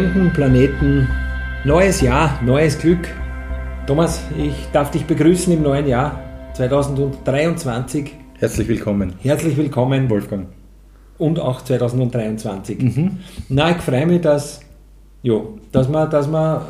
fremden Planeten. Neues Jahr, neues Glück. Thomas, ich darf dich begrüßen im neuen Jahr 2023. Herzlich willkommen. Herzlich willkommen. Wolfgang. Und auch 2023. Mhm. Na, ich freue mich, dass, jo, dass wir, dass wir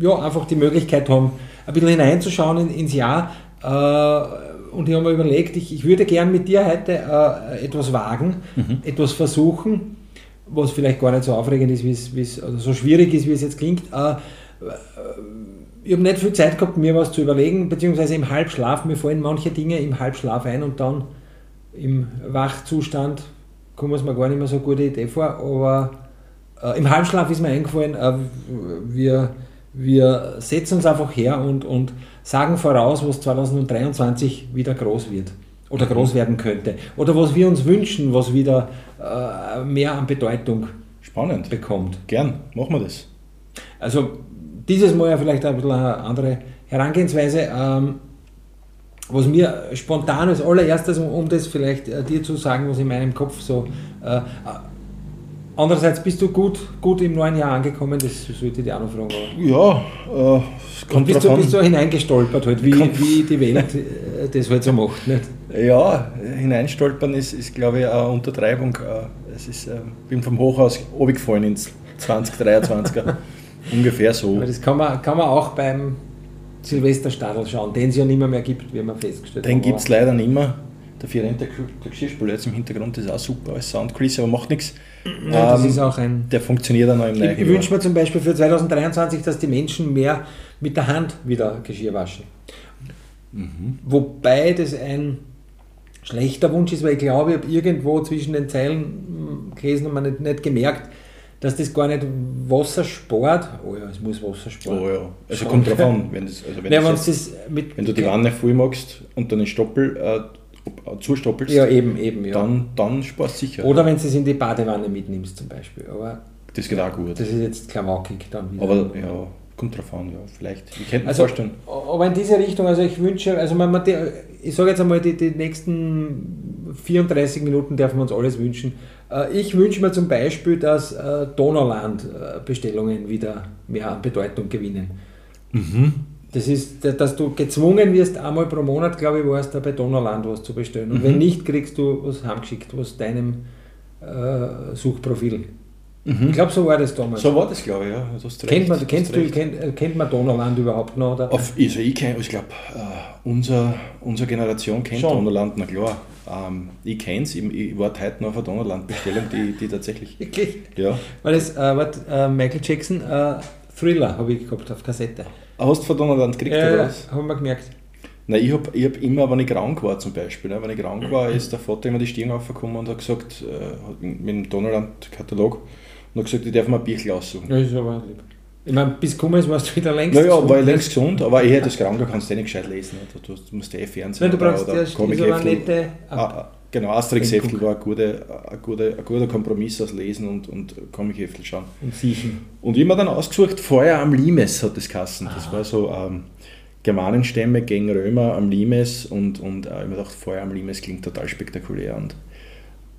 ja, einfach die Möglichkeit haben, ein bisschen hineinzuschauen in, ins Jahr. Äh, und ich habe mir überlegt, ich, ich würde gern mit dir heute äh, etwas wagen, mhm. etwas versuchen was vielleicht gar nicht so aufregend ist, wie es, also so schwierig ist, wie es jetzt klingt. Äh, ich habe nicht viel Zeit gehabt, mir was zu überlegen, beziehungsweise im Halbschlaf, mir fallen manche Dinge im Halbschlaf ein und dann im Wachzustand kommt es mir gar nicht mehr so eine gute Idee vor, aber äh, im Halbschlaf ist mir eingefallen, äh, wir, wir setzen uns einfach her und, und sagen voraus, was 2023 wieder groß wird oder groß werden könnte. Oder was wir uns wünschen, was wieder äh, mehr an Bedeutung Spannend. bekommt. Gern, machen wir das. Also dieses Mal ja vielleicht ein bisschen eine andere Herangehensweise. Ähm, was mir spontan als allererstes, um, um das vielleicht äh, dir zu sagen, was in meinem Kopf so äh, Andererseits bist du gut, gut im neuen Jahr angekommen, das sollte ich dir auch noch fragen. Ja, äh, kommt bist, du, bist du hineingestolpert, halt, wie, wie die Welt äh, das halt so macht? Nicht? Ja, hineinstolpern ist, ist glaube ich, eine Untertreibung. Äh, es ist, ich äh, bin vom Hochhaus gefallen ins 2023er. Ungefähr so. Aber das kann man, kann man auch beim Silvesterstadel schauen, den es ja nicht mehr, mehr gibt, wie man festgestellt den haben. Den gibt es leider nicht mehr. Der der Geschirrspüler jetzt im Hintergrund ist auch super als Soundkulisse, aber macht nichts. Ja, das ähm, ist auch ein. Der funktioniert dann auch im Ich, ich wünsche mir zum Beispiel für 2023, dass die Menschen mehr mit der Hand wieder Geschirr waschen. Mhm. Wobei das ein schlechter Wunsch ist, weil ich glaube, ich habe irgendwo zwischen den Zeilen hm, gelesen und man nicht, nicht gemerkt, dass das gar nicht Wasser spart. Oh ja, es muss Wasser sparen. Oh ja, also Schon. kommt drauf an. Wenn, das, also wenn, ja, das das wenn du die Wanne voll machst und dann einen Stoppel äh, zustoppelst, ja, eben, eben, ja. dann, dann sparst du sicher. Oder wenn du es in die Badewanne mitnimmst zum Beispiel. Aber das geht auch gut. Das ist jetzt klamaukig dann wieder. Aber ja, kommt drauf an, ja, vielleicht. Ich könnte mir also, vorstellen. Aber in diese Richtung, also ich wünsche, also man, man, ich sage jetzt einmal, die, die nächsten 34 Minuten dürfen wir uns alles wünschen. Äh, ich wünsche mir zum Beispiel, dass äh, Donauland-Bestellungen wieder mehr an Bedeutung gewinnen. Mhm. Das ist, dass du gezwungen wirst, einmal pro Monat, glaube ich, war es da bei Donauland was zu bestellen. Und mhm. wenn nicht, kriegst du was heimgeschickt, was deinem äh, Suchprofil. Mhm. Ich glaube, so war das damals. So war das, glaube ich, ja. Du kennt, man, kennst du, kennt, kennt man Donauland überhaupt noch? Oder? Auf, also ich ich glaube, äh, unser, unsere Generation kennt Schon. Donauland, na klar. Ähm, ich kenne es, ich, ich warte heute noch auf eine Donauland-Bestellung, die, die tatsächlich. Wirklich? Ja. Weil das, äh, wart, äh, Michael Jackson, äh, Thriller habe ich gehabt auf Kassette. Hast du von Donnerland gekriegt ja, oder was? haben wir gemerkt. Nein, ich habe ich hab immer, wenn ich krank war zum Beispiel, ne, wenn ich krank war, ist der Vater immer die Stirn aufgekommen und hat gesagt, äh, mit dem Donnerland-Katalog, und hat gesagt, ich darf mir ein Bichl aussuchen. Ja, ist aber lieb. Ich meine, bis gekommen ist, warst du wieder längst naja, gesund. Naja, war ich längst gesund, aber eher das Kranke kannst du eh nicht gescheit lesen. Du, du musst eh Fernsehen Nein, du brauchst oder Comic-Heftel. Ah, ah, genau, Asterix-Heftel war ein guter, ein, guter, ein guter Kompromiss aus Lesen und, und Comic-Heftel schauen. Und Siechen. Und ich habe mir dann ausgesucht, Feuer am Limes hat das Kassen. Das ah. war so ähm, Germanenstämme gegen Römer am Limes und, und äh, ich habe mir gedacht, Feuer am Limes klingt total spektakulär und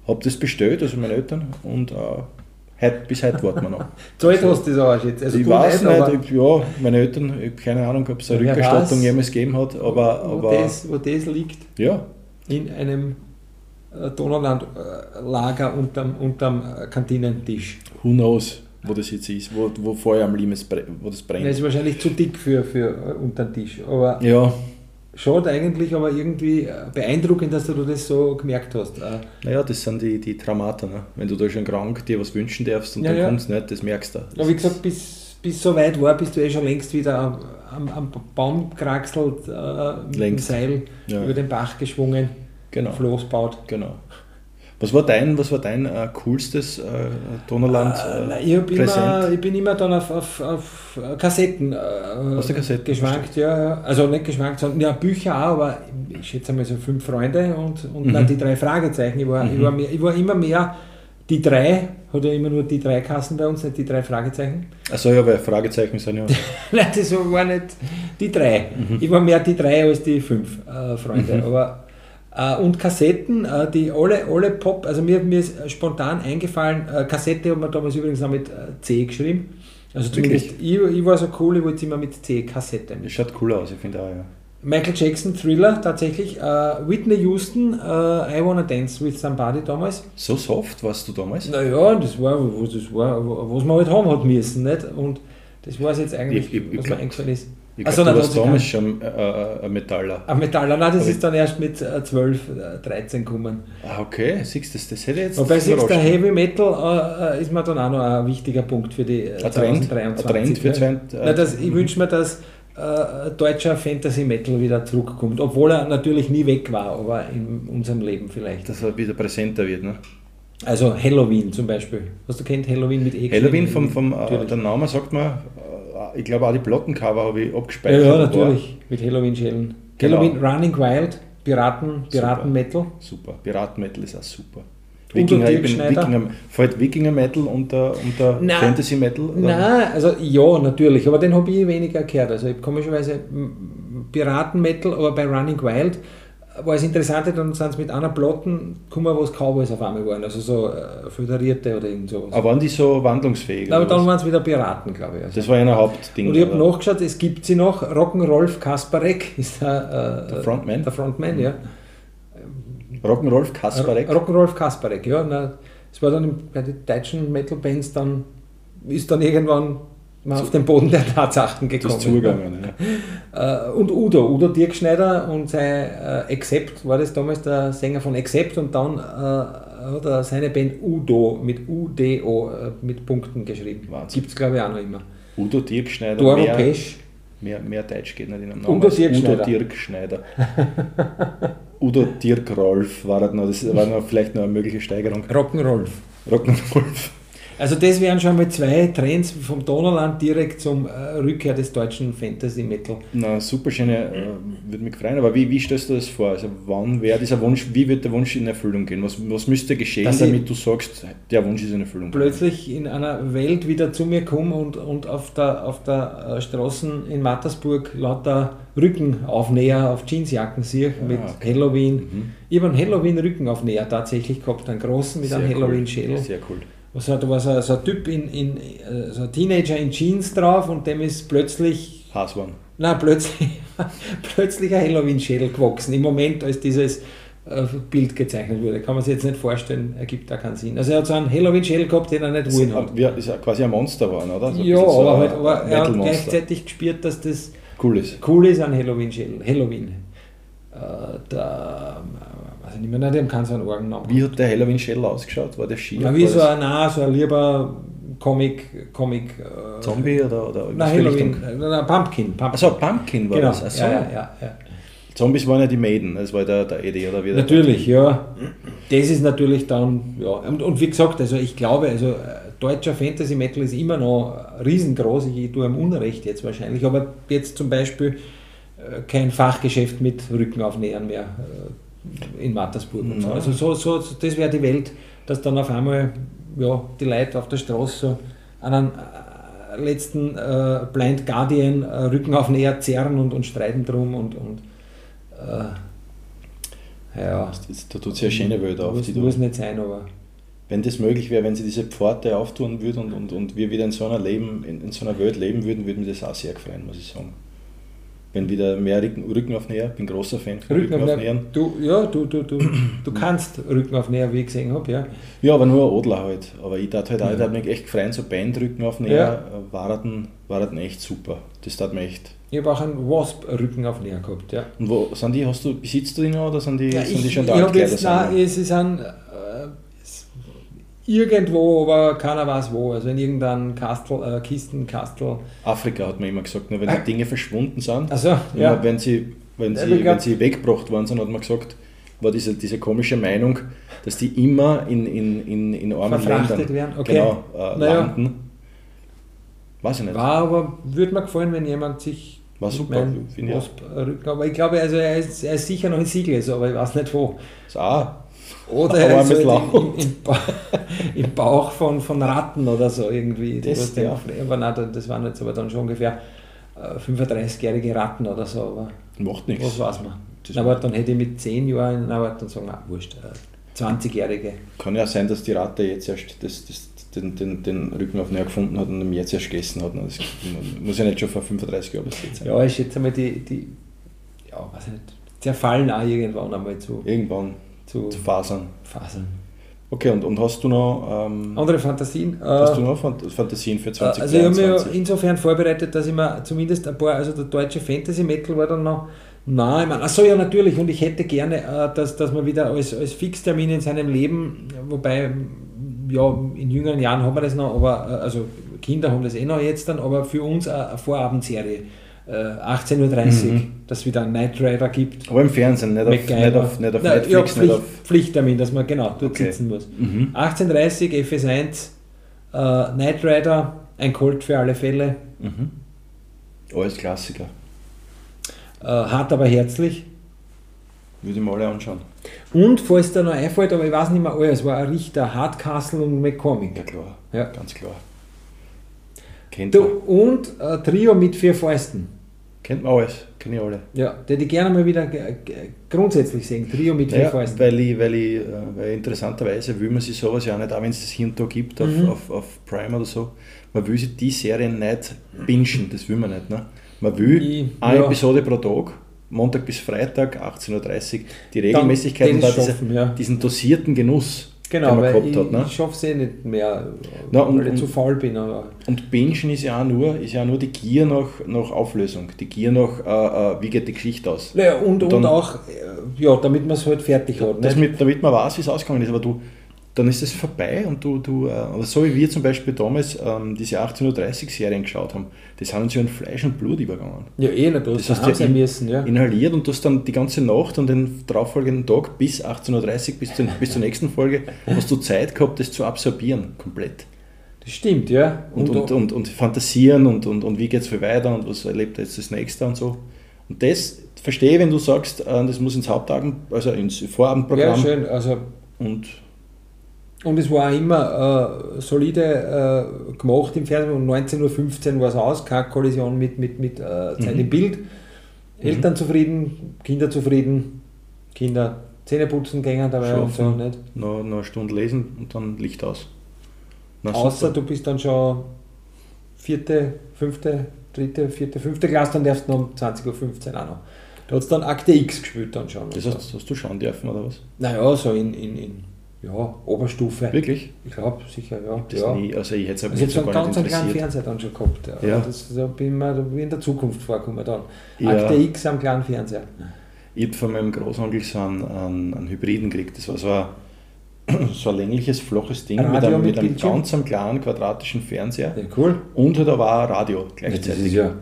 habe das bestellt, also meine Eltern, und äh, Heut, bis heute warten wir noch. Zahlt hast du das auch jetzt? Also ich weiß nicht, ich, ja, meine Eltern, ich habe keine Ahnung, ob es eine Rückerstattung jemals gegeben hat, aber. Wo, aber das, wo das liegt? Ja. In einem Donaulandlager unterm, unterm äh, Kantinentisch. Who knows, wo das jetzt ist, wo, wo Feuer am Limes wo das brennt. Das ist wahrscheinlich zu dick für, für äh, unter den Tisch. Aber ja. Schaut eigentlich aber irgendwie äh, beeindruckend, dass du das so gemerkt hast. Äh. Naja, das sind die, die Traumata. Ne? Wenn du da schon krank dir was wünschen darfst und ja, dann ja. kommst nicht, das merkst du. Ja, wie gesagt, bis, bis so weit war, bist du eh schon längst wieder am, am Baum gekraxelt, äh, mit längst. dem Seil ja. über den Bach geschwungen, genau. Floß baut. Genau. Was war dein, was war dein äh, coolstes äh, Donnerland äh, ich, immer, ich, bin immer dann auf, auf, auf Kassetten, äh, Aus der Kassette geschwankt, ja, ja. Also nicht geschwankt, sondern ja, Bücher auch, aber ich schätze mal so fünf Freunde und, und mhm. dann die drei Fragezeichen. Ich war, mhm. ich, war mehr, ich war immer mehr die drei, hat ja immer nur die drei Kassen bei uns, nicht die drei Fragezeichen. Achso, ja, weil Fragezeichen sind ja. Nein, das war nicht die drei. Mhm. Ich war mehr die drei als die fünf äh, Freunde. Mhm. Aber Äh, und Kassetten, äh, die alle, alle Pop, also mir, mir ist spontan eingefallen, äh, Kassette hat man damals übrigens auch mit äh, C geschrieben. Also zumindest, ich, ich, war so cool, ich wollte immer mit C, Kassette. Das schaut cool aus, ich finde auch, ja. Michael Jackson, Thriller tatsächlich. Uh, Whitney Houston, uh, I Wanna Dance with Somebody damals. So soft warst du damals? Naja, das war, das war, was man halt haben hat müssen. Nicht? Und das war es jetzt eigentlich, ich, ich, was mir eingefallen ist. Ich also, du warst schon äh, äh, ein Metaller. Ein Metaller, nein, das Aber ist dann erst mit 12, äh, 13 gekommen. Ah, okay, siehst du, das, das hätte jetzt... Wobei siehst der Heavy Metal äh, ist mir dann auch noch ein wichtiger Punkt für die äh, 2023. Ein Trend für 20, äh, das, Ich wünsche mir, dass äh, deutscher Fantasy Metal wieder zurückkommt, obwohl er natürlich nie weg war, aber in unserem Leben vielleicht. Dass er wieder präsenter wird, ne? Also Halloween zum Beispiel. Hast du kennt Halloween mit E? Halloween vom, vom äh, der Name sagt man, ich glaube auch die Plattencover habe ich abgespeichert. Ja, ja natürlich, mit Halloween-Schellen. Genau. Halloween Running Wild, Piraten, Piraten-Metal. Super, Piraten-Metal ist auch super. Wikinger, ich bin Wikinger, fällt Wikinger Metal unter, unter Nein, Fantasy Metal? Nein, also ja, natürlich, aber den habe ich weniger gehört. Also ich komischerweise Piraten Metal, aber bei Running Wild war das Interessante, dann sind sie mit einer Platten gekommen, wo es Cowboys auf einmal waren, also so äh, Föderierte oder irgend sowas. Aber waren die so wandlungsfähig? Aber dann waren es wieder Piraten, glaube ich. Also. Das war ein Hauptding. Und ich habe nachgeschaut, es gibt sie noch, Rock'n'Rolf Kasparek ist der, äh, der Frontman. Der Frontman, mhm. ja. Rock'n'Rolf Kasparek? Rock'n'Rolf Kasparek, ja. Es war dann bei den deutschen Metal-Bands dann, ist dann irgendwann mal auf den Boden der Tatsachen gekommen. Zugegangen, ja. Äh, und Udo, Udo Dirkschneider und sein äh, Accept, war das damals der Sänger von Accept und dann äh, hat er seine Band Udo mit UDO äh, mit Punkten geschrieben. Gibt es glaube ich auch noch immer. Udo Dirkschneider. Doro mehr, Pesch. Mehr, mehr Deutsch geht nicht in einem Namen. Udo Dirkschneider. Udo Dirkschneider. Udo Dirk Rolf war das noch, das war noch vielleicht noch eine mögliche Steigerung. Rock'n'Rolf. Rock'n'Rolf. Also das wären schon mal zwei Trends vom Donauland direkt zum äh, Rückkehr des deutschen Fantasy Metal. Na super schöne, äh, würde mich freuen. Aber wie, wie stellst du das vor? Also wann wäre dieser Wunsch, wie wird der Wunsch in Erfüllung gehen? Was, was müsste geschehen, Dass damit du sagst, der Wunsch ist in Erfüllung? Plötzlich in einer Welt wieder zu mir komme und, und auf der, auf der äh, Straßen in Mattersburg lauter Rückenaufnäher auf Jeansjacken sehe ja, mit okay. Halloween. Mhm. Ich habe einen Halloween-Rückenaufnäher tatsächlich gehabt, einen großen mit Sehr einem Halloween-Schädel. Sehr cool was hat, da war so, ein Typ, in, in, so ein Teenager in Jeans drauf und dem ist plötzlich. Haswan. Nein, plötzlich, plötzlich ein Halloween-Schädel gewachsen. Im Moment, als dieses äh, Bild gezeichnet wurde. Kann man sich jetzt nicht vorstellen, ergibt da keinen Sinn. Also er hat so einen Halloween-Schädel gehabt, den er nicht ruhen hat. Ja, ist ja quasi ein Monster geworden, oder? So ja, so aber, halt, aber er hat gleichzeitig gespürt, dass das cool ist. Cool ist, ein Halloween-Schädel. Halloween. Äh, der weiß ich nicht mehr, dem kann so einen Orgennamen. Wie hat der Halloween Shell ausgeschaut? War der schier? Ja, wie so ein, nein, so ein lieber Comic, Comic äh, Zombie oder, oder nein, Halloween, nein, Pumpkin, Pumpkin. Achso, Pumpkin war genau. das. Achso. Ja, ja, ja, ja. Zombies waren ja die Maiden, das war der, der Eddie oder wie Natürlich, ja. Das ist natürlich dann, ja. Und, und wie gesagt, also ich glaube, also äh, deutscher Fantasy Metal ist immer noch riesengroß. Ich tue am Unrecht jetzt wahrscheinlich, aber jetzt zum Beispiel äh, kein Fachgeschäft mit Rückenaufnähern mehr in Mattersburg und so. Also so, so, das wäre die Welt, dass dann auf einmal ja, die Leute auf der Straße so einen äh, letzten äh, Blind Guardian äh, Rücken auf näher zerren und, und streiten drum und, und äh, ja. Da tut sich eine schöne Welt auf. Das muss nicht sein, aber wenn das möglich wäre, wenn sie diese Pforte auftun würden und, und, und wir wieder in so einer Leben, in, in so einer Welt leben würden, würde mich das auch sehr gefreuen, muss ich sagen wenn wieder mehr Rücken, Rückenaufnäher, bin großer Fan von Rückenaufnähern. Du, ja, du, du, du, du kannst Rückenaufnäher, wie ich gesehen habe, ja. Ja, aber nur Adler halt. Aber ich dachte halt auch, ich hat mich echt gefreut, so Bandrückenaufnäher ja. waren, waren echt super. Das tat mir echt. Ich habe auch einen Wasp-Rückenaufnäher gehabt, ja. Und wo sind die, hast du, besitzt du die noch oder sind die, ja, sind ich, die schon da? Ich jetzt, nein, es ist ein irgendwo, aber keiner weiß wo. Also in irgendeinem Kastel, äh, Kistenkastel. Afrika hat man immer gesagt, nur wenn die Dinge verschwunden sind, also, ja. wenn, sie, wenn, sie, wenn sie weggebracht worden sind, hat man gesagt, war diese, diese komische Meinung, dass die immer in, in, in, in armen Ländern werden. Okay. Genau, äh, naja. landen. Weiß ich nicht. War aber, würde mir gefallen, wenn jemand sich war super, finde ich. Aber ich glaube, also er, ist, er ist sicher noch in Siegel, aber ich weiß nicht wo. Auch oder also im, im, ba im, Bauch von, von Ratten oder so irgendwie. Das, ja. aber nein, das waren jetzt aber dann schon ungefähr 35-jährige äh, Ratten oder so. Aber Macht nichts. Was weiß man. Das aber dann hätte ich mit 10 Jahren, aber dann sagen wir, wurscht, äh, 20-Jährige. Kann ja sein, dass die Ratte jetzt erst das, das, den, den, den Rücken auf näher gefunden hat und ihn jetzt erst gegessen hat. Das muss ja nicht schon vor 35 Jahren passiert sein. Ja, ich schätze mal, die, die ja, weiß nicht, zerfallen auch irgendwann einmal zu, Irgendwann zu zu fasern. Fasern. Okay, und, und hast du noch, ähm, Andere Fantasien? hast Äh, du noch Phant- Fantasien für Äh, Also ich habe mich ja 2023? insofern vorbereitet, dass ich mir zumindest ein paar, also der deutsche Fantasy Metal war dann noch, nein, ich meine, achso ja natürlich und ich hätte gerne, äh, dass, dass man wieder als, als Fixtermin in seinem Leben, wobei, ja, in jüngeren Jahren haben wir das noch, aber, äh, also Kinder haben das eh noch jetzt dann, aber für uns eine Vorabendserie, äh, 18.30 Uhr, Mhm. dass es wieder einen Knight Rider gibt. Aber im Fernsehen, nicht auf, nicht MacGyver. auf, nicht auf Nein, Netflix, ja, nicht Pflicht, auf. Pflichttermin, dass man genau dort Okay. sitzen muss. Mhm. 18.30 FS1, äh, Knight Rider, ein Colt für alle Fälle. Mhm. Alles Klassiker. Äh, hart aber herzlich. Würde ich mal alle anschauen. Und falls da noch einfällt, aber ich weiß nicht mehr alles, war ein Richter, Hardcastle und McCormick. Ja klar, Ja. ganz klar. Kennt Du, man. und ein Trio mit vier Fäusten. Kennt man alles, kenne ich alle. Ja, der die gerne mal wieder grundsätzlich sehen. Trio mit vier Ja, Fäusten. weil, ich, weil, ich, äh, weil interessanterweise will man sich sowas ja auch nicht, auch wenn es das hier und da gibt auf, Mhm. auf, auf Prime oder so, man will sich die Serien nicht bingen, das will man nicht. Ne? Man will Ich- eine ja. Episode pro Tag, Montag bis Freitag, 18.30 Uhr, die Regelmäßigkeit und da schaffen, diese, ja. diesen dosierten Genuss, Genau, den man weil gehabt ich, hat. Ne? ich schaffe es eh nicht mehr, Na, und- weil ich und- zu faul bin. Aber Und Bingen ist ja auch nur, ist ja nur die Gier nach, nach Auflösung, die Gier nach, äh, äh, wie geht die Geschichte aus. naja, und, und Dann- auch, äh, ja, damit man es halt fertig hat. Das nicht? mit, damit man weiß, wie es ausgegangen ist, aber du, dann ist es vorbei und du, du äh, oder so wie wir zum Beispiel damals ähm, diese 1830 Serien geschaut haben, das haben uns ja in Fleisch und Blut übergegangen. ja, eh nicht, das, Das heißt, haben ja, in- müssen, ja. Inhaliert und du hast dann die ganze Nacht und den darauffolgenden Tag bis 18.30 bis, zum, bis zur nächsten Folge hast du Zeit gehabt, das zu absorbieren, komplett. Das stimmt, ja. Und, und, und, und fantasieren und, und, und wie geht es viel weiter und was erlebt er jetzt das nächste und so. Und das verstehe ich, wenn du sagst, äh, das muss ins Hauptabend, also ins ja, Vorabendprogramm schön, also und Und es war auch immer äh, solide äh, gemacht im Fernsehen. Um 19.15 Uhr war es aus, keine Kollision mit, mit, mit äh, Zeit Mhm. im Bild. Eltern zufrieden, Kinder zufrieden, Kinder Zähne putzen gehen dabei und so. Nicht? noch, noch eine Stunde lesen und dann Licht aus. Na, Außer super. du bist dann schon vierte, fünfte, dritte, vierte, fünfte Klasse, dann darfst du noch um 20.15 Uhr auch noch. Da hat es dann Akte X gespielt dann schon. Das hast, hast du schauen dürfen, oder was? Naja, so in, in, in ja, Oberstufe. Wirklich? Ich glaube sicher, ja. Das ja. nie, also ich hätte es Also so gar einen ganz kleinen. Fernseher dann schon gehabt. Ja. Ja. Das, da bin ich mir da in der Zukunft vorgekommen dann. Ja. Akte X am kleinen Fernseher. Ich habe von meinem Großonkel so einen, einen, einen Hybriden gekriegt. Das war so ein, so ein längliches, flaches Ding mit Radio einem, mit mit einem ganz kleinen quadratischen Fernseher. Ja, cool. Und auch ein Radio gleichzeitig. ja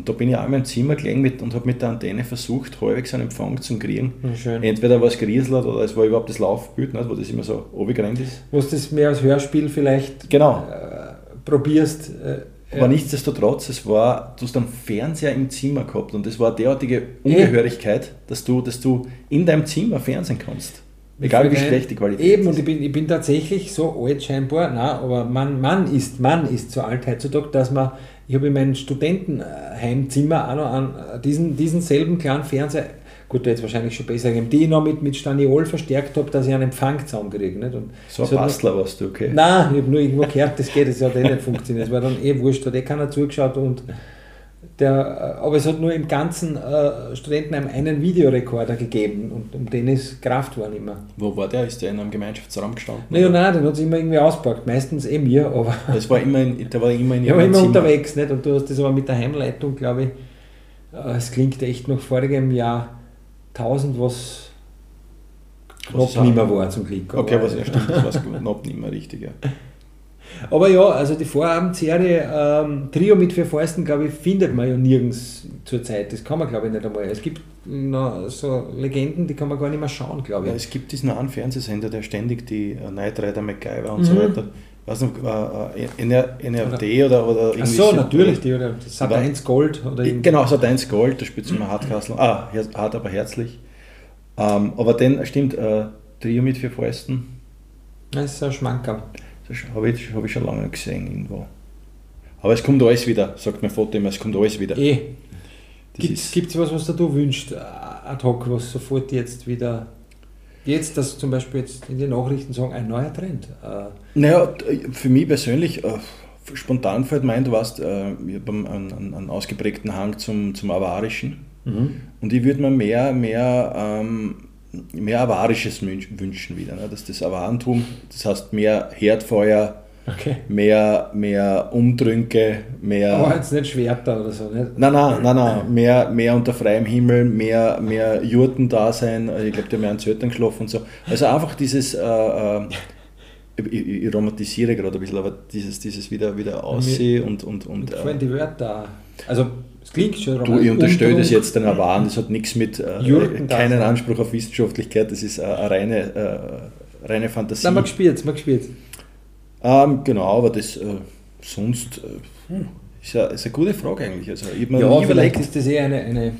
Und da bin ich auch in meinem Zimmer gelegen mit, und habe mit der Antenne versucht, halbwegs einen Empfang zu kriegen. schön. Entweder war es gerieselt oder es war überhaupt das Laufbild, nicht, wo das immer so runtergerannt ist. Wo du das mehr als Hörspiel vielleicht Genau. äh, probierst. Äh, Aber nichtsdestotrotz, es war, du hast einen Fernseher im Zimmer gehabt und es war derartige Ungehörigkeit, dass du, dass du in deinem Zimmer fernsehen kannst. Egal wie schlecht die Qualität Eben, und ist. ich bin, ich bin tatsächlich so alt scheinbar, nein, aber man, man ist, man ist so alt heutzutage, dass man, ich habe in meinem Studentenheimzimmer auch noch einen, äh, diesen, diesen selben kleinen Fernseher, gut, der jetzt wahrscheinlich schon besser gegeben, die ich noch mit, mit Staniol verstärkt habe, dass ich einen Empfang zusammenkriege. Nicht? Und So ein Bastler warst du, okay? Nein, ich habe nur irgendwo gehört, das geht, das hat eh nicht funktioniert. Es war dann eh wurscht, hat eh keiner zugeschaut und der, äh, aber es hat nur im ganzen äh, Studentenheim einen Videorekorder gegeben und um den ist Kraft war nicht mehr. Wo war der? Ist der in einem Gemeinschaftsraum gestanden? Naja, nein, den hat es immer irgendwie ausgepackt. Meistens eh mir, aber Das war immer in, der war immer in ich war immer Zimmer. unterwegs. Nicht? Und du hast das aber mit der Heimleitung, glaube ich, äh, es klingt echt noch vorigem Jahr 1000, was knapp nicht mehr war zum Glück. Okay, was ja stimmt, das war knapp nicht mehr richtig. Ja. aber ja, also die Vorabendserie ähm, Trio mit vier Fäusten, glaube ich, findet man ja nirgends zurzeit. Das kann man, glaube ich, nicht einmal. Es gibt noch so Legenden, die kann man gar nicht mehr schauen, glaube Ja, ich. es gibt diesen einen Fernsehsender, der ständig die äh, Knight Rider MacGyver und Mhm. so weiter. Weiß noch, äh, äh, NR, NRD oder, oder Ach irgendwie so, natürlich, die oder Sat Aber- 1 Gold oder Ich- Genau, so deins Gold, da spielt immer Hardcastle. Ah, hart, aber herzlich. Ähm, aber dann, stimmt, äh, Trio mit vier Fäusten, Das ist ein Schmankerl. Das habe ich, hab ich schon lange gesehen irgendwo. Aber es kommt alles wieder, sagt mein Vater immer, es kommt alles wieder. Eh. Gibt es was, was du wünschst? Äh, ad hoc, was sofort jetzt wieder, jetzt, dass zum Beispiel jetzt in den Nachrichten sagen, ein neuer Trend? Äh, naja, für mich persönlich, äh, spontan fällt mein, du weißt, äh, ich habe einen, einen, einen, ausgeprägten Hang zum, zum Avarischen. Mhm. Und ich würde mir mehr, mehr, ähm, mehr Avarisches wünschen wieder. Ne? Dass das Avarentum, das heißt mehr Herdfeuer, okay. mehr, mehr Umtrünke, mehr. Aber jetzt nicht Schwerter oder so, nicht? Nein, nein, nein, nein. Mehr, mehr unter freiem Himmel, mehr, mehr Jurten da sein. Also ich glaube, die haben mehr an Zeltern geschlafen und so. Also einfach dieses. Äh, äh, ich, ich, romantisiere gerade ein bisschen, aber dieses, dieses wieder, wieder Aussehen und. und, und mir äh, die Wörter. Also, klingt schon Du, ich unterstelle das jetzt den Erwarten, das hat nichts mit. Äh, keinen Anspruch auf Wissenschaftlichkeit, das ist äh, eine reine, äh, reine Fantasie. Nein, man gespielt, man gespielt. Ähm, genau, aber das äh, sonst äh, hm, ist, ja, ist eine gute Frage eigentlich. Also, ich ja, vielleicht ist das eher eine, eine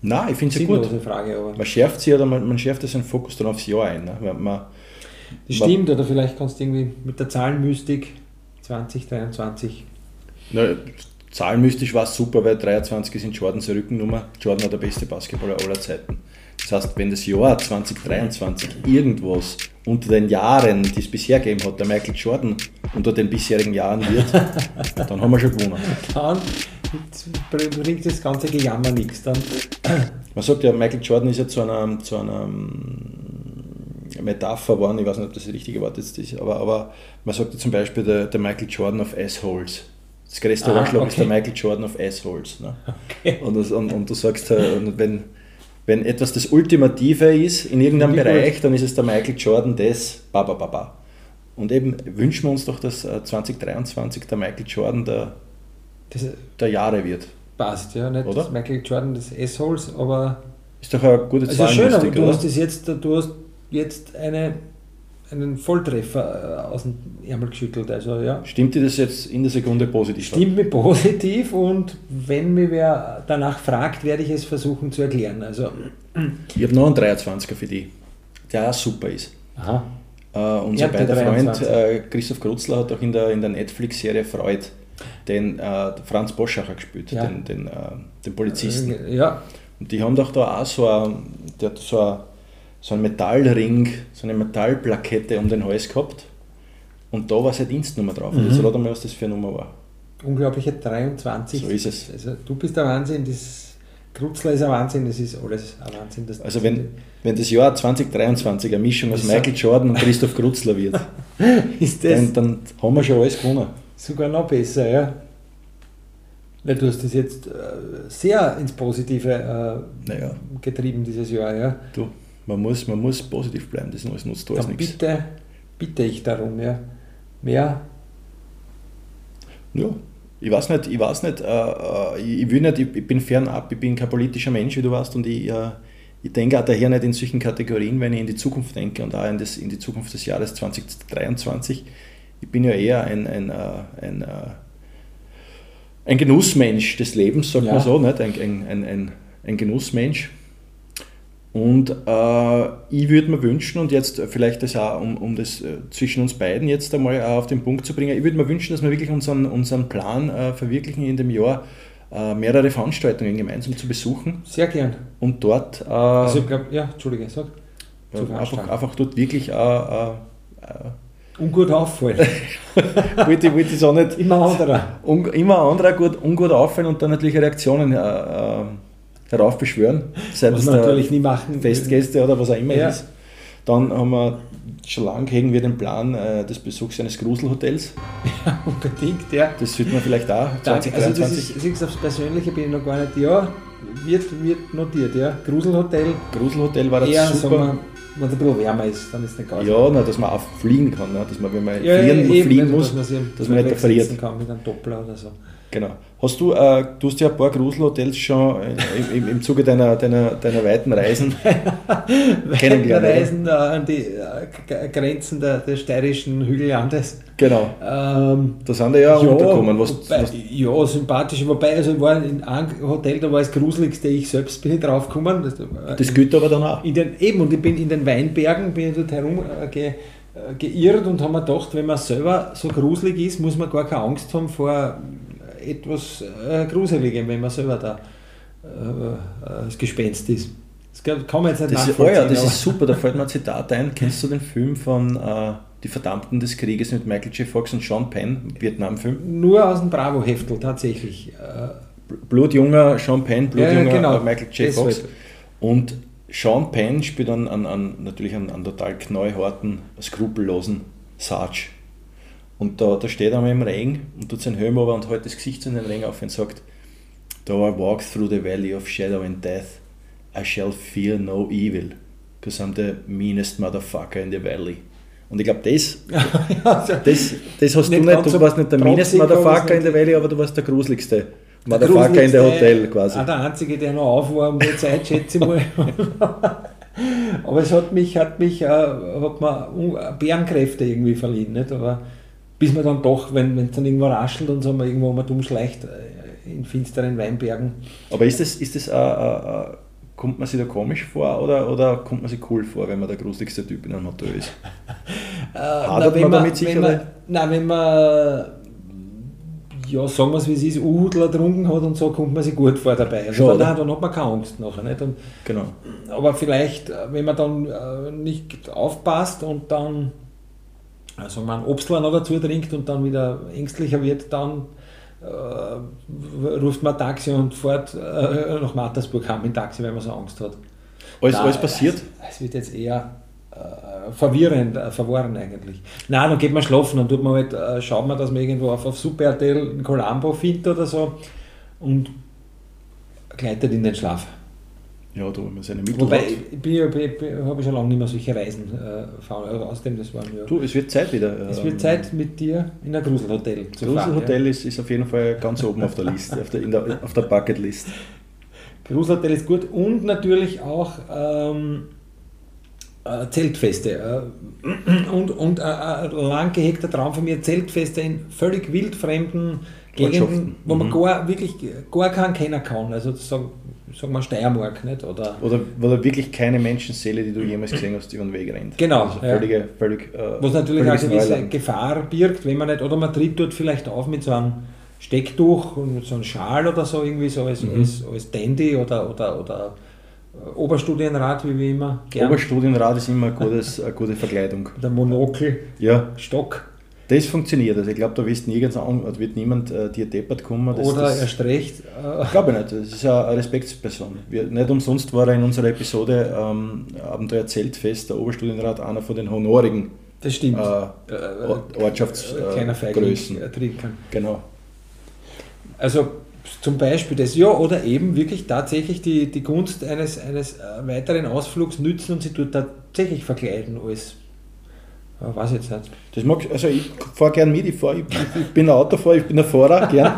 Nein, ich finde es ja gut. Frage, aber man schärft sie oder man, man schärft seinen Fokus dann aufs Jahr ein. Ne? Man, man, das stimmt, oder vielleicht kannst du irgendwie mit der Zahlenmystik 2023. Na, zahlenmystisch war es super, weil 23 ist in Jordans Rückennummer. Jordan war der beste Basketballer aller Zeiten. Das heißt, wenn das Jahr 2023 irgendwas unter den Jahren, die es bisher gegeben hat, der Michael Jordan unter den bisherigen Jahren wird, dann haben wir schon gewonnen. Dann bringt das ganze Gejammer nichts. Dann. Man sagt ja, Michael Jordan ist ja zu einer, zu einer Metapher geworden, ich weiß nicht, ob das das richtige Wort jetzt ist, aber, aber man sagt ja zum Beispiel der, der Michael Jordan of Assholes. Das größte ah, Arschloch okay. ist der Michael Jordan of Assholes. Ne? Okay. Und, das, und, und, du sagst, äh, wenn, wenn etwas das Ultimative ist in irgendeinem Bereich, dann ist es der Michael Jordan des Baba Baba. Und eben wünschen wir uns doch, dass 2023 äh, der Michael Jordan der, das, der Jahre wird. Passt, ja, nicht oder? Michael Jordan des Assholes, aber. Ist doch eine gute Zahl. Also schön, aber du hast das jetzt, du hast jetzt eine, einen Volltreffer äh, aus dem Ärmel geschüttelt. Also, ja. Stimmt dir das jetzt in der Sekunde positiv? Stimmt mir positiv und wenn mir wer danach fragt, werde ich es versuchen zu erklären. Also, ich habe noch einen 23er für dich, der auch super ist. Aha. Uh, unser beider Freund uh, Christoph Krutzler hat auch in der, in der Netflix-Serie Freud den uh, Franz Boschacher gespielt, ja. den, den, den Polizisten. Ja. Und die haben doch da auch so ein, der so ein so einen Metallring, so eine Metallplakette um den Hals gehabt. Und da war seine Dienstnummer drauf. Mhm. Jetzt rat mal, was das für eine Nummer war. Unglaubliche 23. So ist es. Also, du bist der Wahnsinn, das Krutzler ist ein Wahnsinn, das ist alles ein Wahnsinn. also wenn, wenn das Jahr 2023 eine Mischung aus Michael Jordan und Christoph Krutzler wird, ist das dann, dann haben wir schon alles gewonnen. Sogar noch besser, ja. Weil du hast das jetzt äh, sehr ins Positive äh, naja. getrieben dieses Jahr, ja. Du, man muss, man muss positiv bleiben, das nutzt alles nichts. Bitte, bitte ich darum, ja. Mehr. Ja, ich weiß nicht, ich weiß nicht, äh, äh ich will nicht, ich bin fernab, ich bin kein politischer Mensch, wie du weißt, und ich, äh, ich denke auch daher nicht in solchen Kategorien, wenn ich in die Zukunft denke und auch in, das, in die Zukunft des Jahres 2023. Ich bin ja eher ein, ein, ein, äh, ein, äh, ein Genussmensch des Lebens, sagt ja. man so, nicht? Ein, ein, ein, ein Genussmensch und äh, ich würde mir wünschen, und jetzt vielleicht das auch, um, um das äh, zwischen uns beiden jetzt einmal auf den Punkt zu bringen, ich würde mir wünschen, dass wir wirklich unseren, unseren Plan äh, verwirklichen in dem Jahr, äh, mehrere Veranstaltungen gemeinsam zu besuchen. Sehr gern. Und dort. Äh, also ich glaube, ja, Entschuldige, sag. einfach, einfach dort wirklich. Äh, Ungut auffallen. wollte, wollte ich auch nicht. Immer anderer. Un, immer anderer gut, ungut auffallen und dann natürlich Reaktionen heraufbeschwören, seitens was natürlich nie machen Festgäste oder was auch immer ja. ist. Dann haben wir schon lange hegen wir den Plan äh, des Besuchs eines Gruselhotels. Ja, unbedingt, ja. Das sollte man vielleicht auch. 2023. Also das ist, siehst, aufs Persönliche bin ich noch gar nicht, ja, wird, wird notiert, ja. Gruselhotel. Gruselhotel war das eher, super. wenn es ein bisschen wärmer ist, dann ist es nicht gar Ja, na, dass man auch fliegen kann, ne? dass man, wenn man ja, fliegen, ja, fliegen muss, dass man, dass man nicht friert. kann mit einem Doppler oder so. Genau. Hast du, äh, du hast ja ein paar Gruselhotels schon äh, im, im Zuge deiner, deiner, deiner weiten Reisen kennengelernt. Reisen äh, an die äh, Grenzen der, des steirischen Hügellandes. Genau. Ähm, da sind wir ja, ja untergekommen. Was, wobei, was ja, sympathisch. Wobei, also ich war in einem Hotel, da war das gruseligste, ich selbst bin ich draufgekommen. Das, das gilt aber dann auch. In den, eben, und ich bin in den Weinbergen, bin ich dort herum äh, ge, äh, geirrt und habe mir gedacht, wenn man selber so gruselig ist, muss man gar keine Angst haben vor etwas äh, Gruseligem, wenn man selber da äh, das Gespenst ist. Das kann man jetzt nicht das ist, oh ja, das ist super, da fällt mir ein Zitat ein. Kennst du den Film von äh, Die Verdammten des Krieges mit Michael J. Fox und Sean Penn, Vietnam-Film? Nur aus dem Bravo-Heftel tatsächlich. Äh, Blutjunger Sean Penn, Blutjunger Ja, genau. äh, Michael J. Das Fox. Und Sean Penn spielt an, an, an natürlich einen, einen total knallharten, skrupellosen Sarge. Und da, da steht er einmal im Regen und tut seinen Helm over und hält das Gesicht in den Regen auf und sagt, Though I walk through the valley of shadow and death, I shall fear no evil, because I'm the meanest motherfucker in the valley. Und ich glaube, das, das, das hast Nicht du nicht, du so warst nicht der meanest Motherfucker in the valley, aber du warst der gruseligste Motherfucker in der gruseligste, Hotel quasi. Auch der Einzige, der noch auf war um die Zeit, schätze ich mal. Aber es hat mich, hat mich, äh, hat mir Bärenkräfte irgendwie verliehen. Nicht? Aber bis man dann doch, wenn es dann irgendwo raschelt und so, man irgendwo mal dumm schleicht äh, in finsteren Weinbergen. Aber ist das, ist das äh, äh, äh, kommt man sich da komisch vor oder, oder kommt man sich cool vor, wenn man der gruseligste Typ in einem Hotel ist? Hadert wenn man man- damit sicher, wenn man? Nein, wenn man, ja, sagen wir es wie es ist, Uhudler getrunken hat und so, kommt man sich gut vor dabei. Also Schon, dann, hat man keine Angst nachher. Nicht? Und, Genau. aber vielleicht, wenn man dann äh, nicht aufpasst und dann, wir, einen Obstler noch dazu trinkt und dann wieder ängstlicher wird, dann äh, ruft man Taxi und fährt äh, nach Mattersburg heim im Taxi, weil man so Angst hat. Alles, Nein, alles passiert? Es, wird jetzt eher äh, verwirrend, äh, verworren eigentlich. Nein, dann geht man schlafen, dann tut man halt, äh, schaut man, dass man irgendwo auf, auf Super RTL in Colombo findet oder so und gleitet in den Schlaf. Ja, da man seine Mittel Wobei, hat. ich ja- habe schon lange nicht mehr solche Reisen äh, fahren. Also außerdem, das waren ja. Du, es wird Zeit wieder. es ähm, wird Zeit mit dir in ein Gruselhotel zu fahren. Gruselhotel ist, ist auf jeden Fall ganz oben auf der Liste, auf der, der, auf der Bucketlist. Ja. Gruselhotel ist gut und natürlich auch ähm, äh, Zeltfeste. Äh, und und äh, ein lang gehegter Traum von mir, Zeltfeste in völlig wildfremden Gegenden, wo man Mhm. gar, wirklich gar keinen kennen kann. Also sagen, sagen wir Steiermark nicht? Oder Oder, oder wirklich keine Menschenseele, die du jemals gesehen hast, über den Weg rennt. Genau, Also ja. völlige, völlig, äh, Was natürlich eine völliges gewisse Neuland. Gefahr birgt, wenn man nicht, oder man tritt dort vielleicht auf mit so einem Stecktuch und mit so einem Schal oder so, irgendwie so als, Mhm. als, als Dandy oder, oder, oder äh, Oberstudienrat, wie wir immer gern. Oberstudienrat ist immer ein gutes, eine gute Verkleidung. der Monokel, Ja, Stock das funktioniert. Also ich glaube, da wirst nirgends an, da wird niemand äh, dir deppert kommen. Das, oder das, erst recht. Äh, Ich glaube nicht, das ist eine Respektsperson. Wir, nicht umsonst war er in unserer Episode ähm, Abenteuer Zeltfest, der Oberstudienrat, einer von den honorigen das stimmt. äh, Äh, Or- kleiner Feigling Ortschaftsgrößen. äh, trinken. Genau. Also zum Beispiel das, ja, oder eben wirklich tatsächlich die, die Gunst eines, eines äh, weiteren Ausflugs nützen und sie dort tatsächlich verkleiden als, äh, weiß ich jetzt nicht. Das mag, also ich fahre gern mit, ich, fahr, ich, ich bin ein Autofahrer, ich bin ein Fahrer, gern.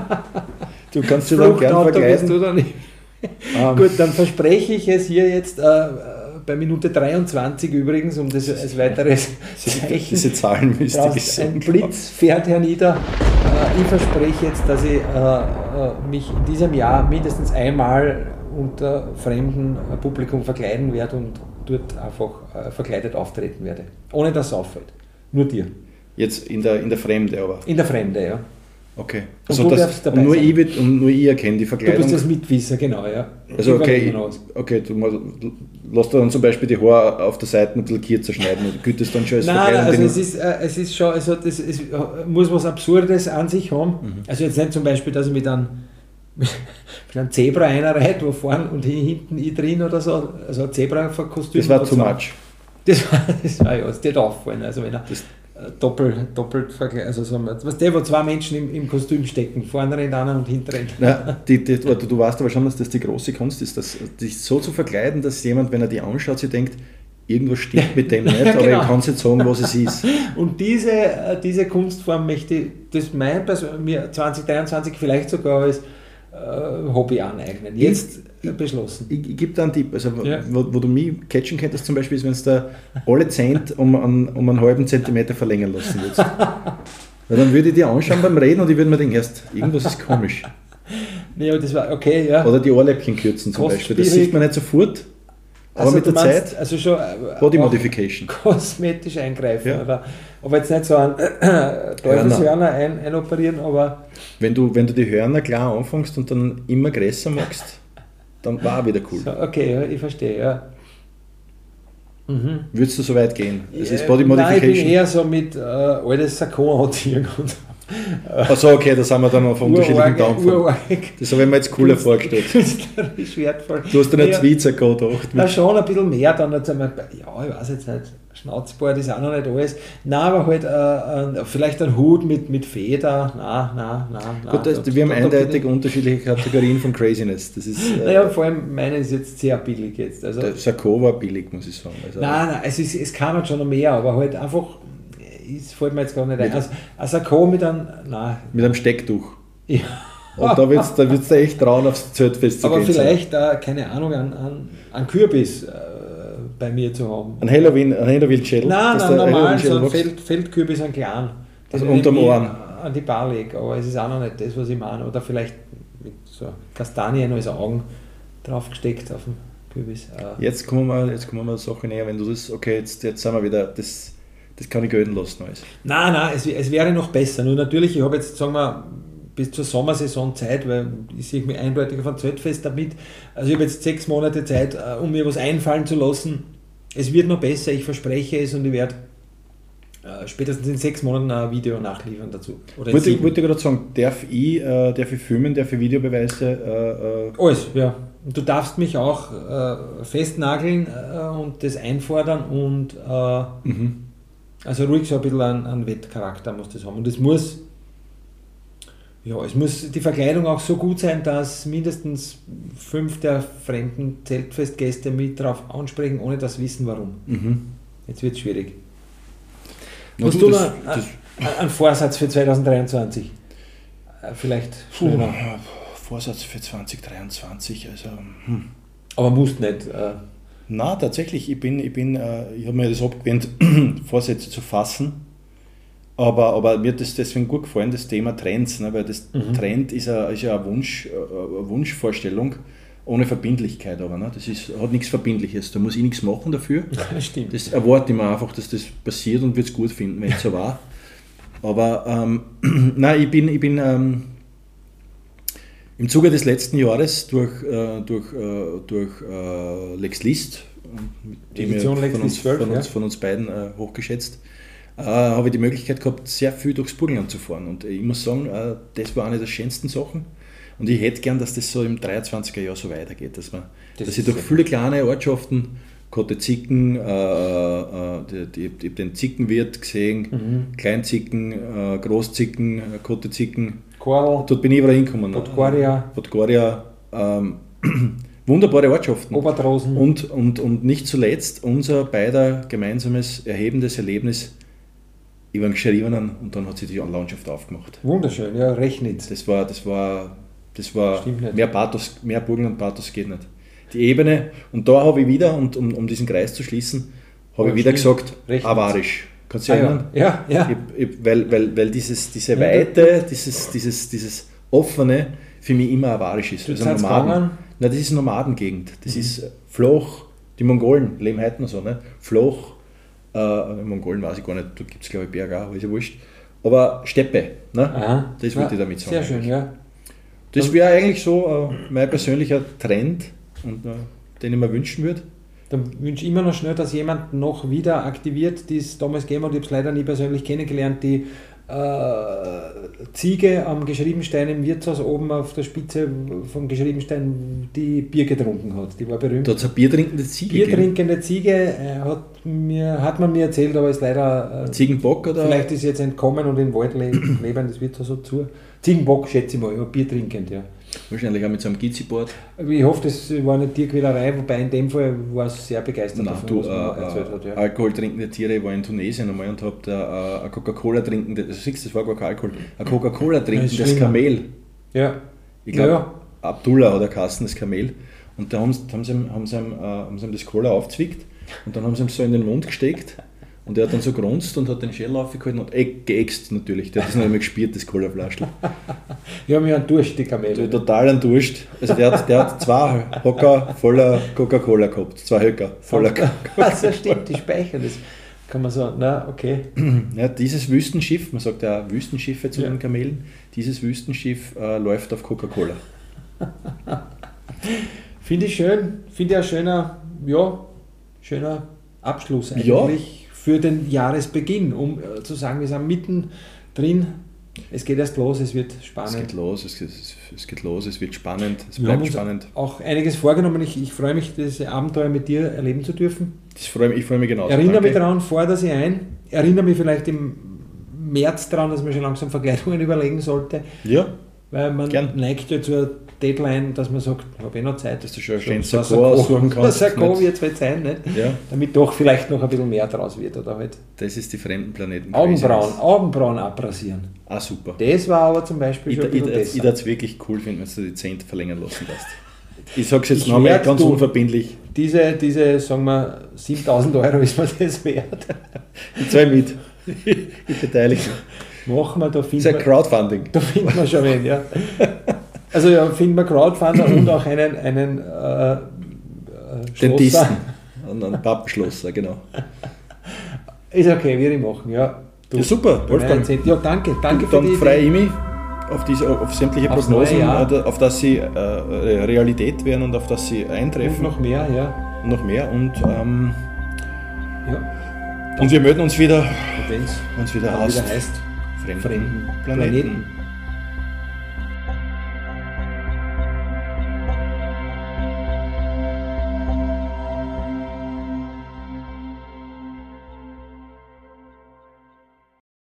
Du kannst dich dann gern verkleiden. du da nicht. Ähm, Gut, dann verspreche ich es hier jetzt äh, bei Minute 23 übrigens, um das als weiteres Zeichen. Diese Draußen ist so ein. Blitz fährt hernieder. Äh, ich verspreche jetzt, dass ich äh, äh, mich in diesem Jahr mindestens einmal unter fremdem äh, Publikum verkleiden werde und dort einfach äh, verkleidet auftreten werde. Ohne dass es auffällt. Nur dir. Jetzt in der, in der Fremde aber. In der Fremde, ja. Okay. Und Also du das, dabei und nur sein. ich, wird, und nur ich erkenne die Du Verkleidung. bist das Mitwisser, genau, ja. also okay, okay du dir dann zum Beispiel die Haare auf der Seite ein bisschen kürzer schneiden. Gilt das dann schon als Nein, also es ist, äh, es ist schon, also das, es muss was Absurdes an sich haben. Mhm. Also jetzt nicht zum Beispiel, dass ich mit einem, mit einem Zebra einreite, wo vorne und hinten ich drin oder so, also ein Zebra-Kostüm. das war so. much. Das war, das war ja, das wird auffallen. Also wenn er Das- doppelt, doppelt vergleicht, also so, was der, wo zwei Menschen im, im Kostüm stecken, vorne rennt einer und hinten rennt. Na, die, die, warte, du weißt aber schon, dass das die große Kunst ist, dass, dich so zu verkleiden, dass jemand, wenn er die anschaut, sich denkt, irgendwas stimmt mit dem nicht, aber Genau. ich kann es nicht sagen, was es ist. Und diese, äh, diese Kunstform möchte ich, das mein mir 2023 vielleicht sogar als Hobby aneignen. Jetzt äh, beschlossen. Ich, ich gebe da einen Tipp, also Ja. wo, wo du mich catchen könntest zum Beispiel, ist, wenn du da alle Zent um, einen- um einen halben Zentimeter verlängern lassen würdest. Weil dann würde ich dir anschauen beim Reden und ich würde mir denken, erst irgendwas ist komisch. Nee, aber das war okay, ja. Oder die Ohrläppchen kürzen zum Beispiel. Das sieht man nicht sofort, aber Also mit der meinst, Zeit Also schon äh, Body Modification. Kosmetisch eingreifen. Ja. Oder, aber jetzt nicht so einen äh, Teufelshörner ein, einoperieren, aber Wenn du, wenn du die Hörner klar anfängst und dann immer größer machst, dann war wieder cool. So, okay, ja, ich verstehe, ja. Mhm. Würdest du so weit gehen? Das ist Body Modification? Nein, ich bin eher so mit äh, altes Sakko anziehen und Achso, okay, da sind wir dann auf unterschiedlichen Downfall. Das habe ich mir jetzt cooler vorgestellt. Künstlerisch wertvoll. Du hast ja, Tweetser gedacht. Na schon ein bisschen mehr dann. Jetzt einmal, ja, ich weiß jetzt nicht, Schnauzbart ist auch noch nicht alles. Nein, aber halt äh, vielleicht ein Hut mit, mit Feder. Nein, nein, nein. Gut, das, wir haben eindeutig unterschiedliche Kategorien von Craziness. Das ist, äh, naja, vor allem meine ist jetzt sehr billig jetzt. Also, der Sakko war billig, muss ich sagen. Also, nein, nein, es, ist, es kann halt schon noch mehr, aber halt einfach ist, fällt mir jetzt gar nicht ein. Also, ein Sakko mit einem, nein. Mit einem Stecktuch. Ja. Und da wird es da wird's echt trauen, aufs Zeltfest zu Aber gehen. Aber vielleicht, äh, keine Ahnung, an, an, an Kürbis äh, bei mir zu haben. Ein Halloween, ein Halloween Schädel? Nein, nein, normal, so ein Feld, Feldkürbis, ein kleinen. Also unterm Ohren? An die Bar lege, aber es ist auch noch nicht das, was ich meine. Oder vielleicht mit so Kastanien als Augen draufgesteckt auf dem Kürbis. Äh. Jetzt kommen wir, jetzt kommen wir Sache näher, wenn du das, okay, jetzt, jetzt sind wir wieder, das das kann ich gelten lassen. Alles. Nein, nein, es, es wäre noch besser. Nur natürlich, ich habe jetzt, sagen wir, bis zur Sommersaison Zeit, weil ich sehe mich eindeutig auf ein Zeltfest damit. Also ich habe jetzt sechs Monate Zeit, äh, um mir was einfallen zu lassen. Es wird noch besser, ich verspreche es und ich werde äh, spätestens in sechs Monaten ein Video nachliefern dazu. Oder wollte, ich wollte gerade sagen, darf ich, äh, darf ich filmen, darf ich Videobeweise? Äh, äh Alles, ja. Und du darfst mich auch festnageln und das einfordern und mhm also ruhig so ein bisschen einen, einen Wettcharakter muss das haben. Und es muss, ja, es muss die Verkleidung auch so gut sein, dass mindestens fünf der fremden Zeltfestgäste mit darauf ansprechen, ohne das wissen warum. Mhm. Jetzt wird es schwierig. Na Hast du, das, das einen Vorsatz für 2023? Äh, vielleicht schneller. Puh, Vorsatz für 2023, also. Hm. Aber musst nicht. Äh, na, tatsächlich, ich bin, ich bin, äh, ich habe mir das abgewöhnt, Vorsätze zu fassen. Aber, aber mir hat das deswegen gut gefallen, das Thema Trends, ne? weil das mhm. Trend ist, a, ist ja eine, Wunsch, eine Wunschvorstellung ohne Verbindlichkeit, aber ne? das ist, hat nichts Verbindliches, da muss ich nichts machen dafür. Das stimmt. Das erwarte ich mir einfach, dass das passiert und wird es gut finden, wenn es so war. Aber ähm, nein, ich bin, ich bin ähm, im Zuge des letzten Jahres durch, äh, durch, äh, durch äh, Lex List, die mir von uns, 12, von, uns, von uns beiden äh, hochgeschätzt, äh, habe ich die Möglichkeit gehabt, sehr viel durchs Burgenland zu fahren. Und ich muss sagen, äh, das war eine der schönsten Sachen. Und ich hätte gern, dass das so im 23er Jahr so weitergeht, dass, man, das dass ich durch viele kleine Ortschaften Kotte Zicken, äh, äh, die, die, den Zickenwirt gesehen, mhm. Kleinzicken, äh, Großzicken, Kotte Zicken. Korl. Dort bin ich überall hingekommen. Podgoria. Podgoria. Ähm, wunderbare Ortschaften. Obertrosen. Und, und, und nicht zuletzt unser beider gemeinsames erhebendes Erlebnis über den Geschriebenen und dann hat sich die Landschaft aufgemacht. Wunderschön, ja, Rechnitz. Das war, das war, das war mehr Pathos, mehr Burgenland-Pathos geht nicht die Ebene. Und da habe ich wieder, und um, um diesen Kreis zu schließen, habe ich wieder gesagt, Recht avarisch. Kannst du dich ah, erinnern? Ja, ja. Ich, ich, weil, weil, weil dieses, diese Weite, dieses, dieses, dieses Offene für mich immer avarisch ist. also Nomaden, na, das ist Nomadengegend. Das mhm. ist flach. Die Mongolen leben heute noch so, ne? flach. Äh, Mongolen weiß ich gar nicht, da gibt es glaube ich Berge auch, aber ist ja wurscht. Aber Steppe, ne? Aha. das wollte ja, ich damit sagen. Sehr schön, ja. Das wäre eigentlich so äh, mein persönlicher Trend und äh, den ich mir wünschen würde. Dann wünsche ich immer noch schnell, dass jemand noch wieder aktiviert, die es damals gegeben hat. Ich habe es leider nie persönlich kennengelernt, die äh, Ziege am Geschriebenstein im Wirtshaus oben auf der Spitze vom Geschriebenstein, die Bier getrunken hat. Die war berühmt. Da hat es eine biertrinkende Ziege. Biertrinkende Ziege äh, hat, mir, hat man mir erzählt, aber ist leider. Äh, Ziegenbock oder? Vielleicht ist jetzt entkommen und im Wald leben, das wird so zu. Ziegenbock schätze ich mal, aber biertrinkend, ja. Wahrscheinlich auch mit so einem Gizzi-Board. Ich hoffe, das war eine Tierquälerei, wobei in dem Fall war es sehr begeistert Nein, davon, du, was man äh, erzählt hat. Ja. Alkohol trinkende Tiere, ich war in Tunesien einmal und habe da äh, ein Coca-Cola trinkendes, also siehst das war gar kein Alkohol, ein Coca-Cola trinkendes Kamel. Ja. Ich glaube, ja. Abdullah oder Kasten, das Kamel. Und da haben, haben, sie, haben, sie, äh, haben sie ihm das Cola aufgezwickt und dann haben sie ihm so in den Mund gesteckt und er hat dann so grunzt und hat den Schädel aufgehalten und geäxt natürlich. Der hat das noch einmal gespielt, das Colaflaschel. Wir haben ja einen Durst, die Kamele. Total einen Durst. Also der hat, der hat zwei Hocker voller Coca-Cola gehabt. Zwei Höcker voller Coca-Cola. Das stimmt, die speichern das. Kann man so, na, okay. Ja, dieses Wüstenschiff, man sagt ja Wüstenschiffe zu ja. den Kamelen, dieses Wüstenschiff äh, läuft auf Coca-Cola. Finde ich schön, finde ich ein schöner, ja, schöner Abschluss eigentlich ja. für den Jahresbeginn, um äh, zu sagen, wir sind mitten drin. Es geht erst los, es wird spannend. Es geht los, es geht, es geht los, es wird spannend, es bleibt spannend. Auch einiges vorgenommen. Ich, ich freue mich, diese Abenteuer mit dir erleben zu dürfen. Das freue mich, ich freue mich genauso. Erinnere Danke. mich daran, fordere sie ein. Erinnere mich vielleicht im März daran, dass man schon langsam Verkleidungen überlegen sollte. Ja. Weil man Gern. neigt ja zur Deadline, dass man sagt, ich habe eh noch Zeit. Dass du schon ein Sakko aussuchen kannst. Das wird es halt sein, nicht? Ja. damit doch vielleicht noch ein bisschen mehr draus wird. Oder halt das ist die fremden Planeten. Augenbrauen, Augenbrauen abrasieren. Ah, super. Das war aber zum Beispiel ich, schon Ich, ich, würde es wirklich cool finden, wenn du die Zehnt verlängern lassen lässt. Ich sage es jetzt nochmal ganz unverbindlich. Diese, diese, sagen wir, 7000 Euro ist mir das wert. Ich zahle mit. Ich beteilige mich. Machen wir, da finden wir... Das ist ein Crowdfunding. Da finden wir schon wen, ja. Also ja, finden wir Crowdfunder und auch einen, einen äh, äh Dentisten. Einen Pappenschlosser, genau. Ist okay, ich machen, ja. Du, ja super, Wolfgang. Ja, danke, danke für Dann freue ich mich auf, diese, auf sämtliche Prognosen, auf dass sie äh, Realität werden und auf dass sie eintreffen. Und noch mehr, ja. noch mehr und ähm, ja. Und wir melden uns wieder, wenn es wieder, wieder heißt fremden, fremden Planeten. Planeten.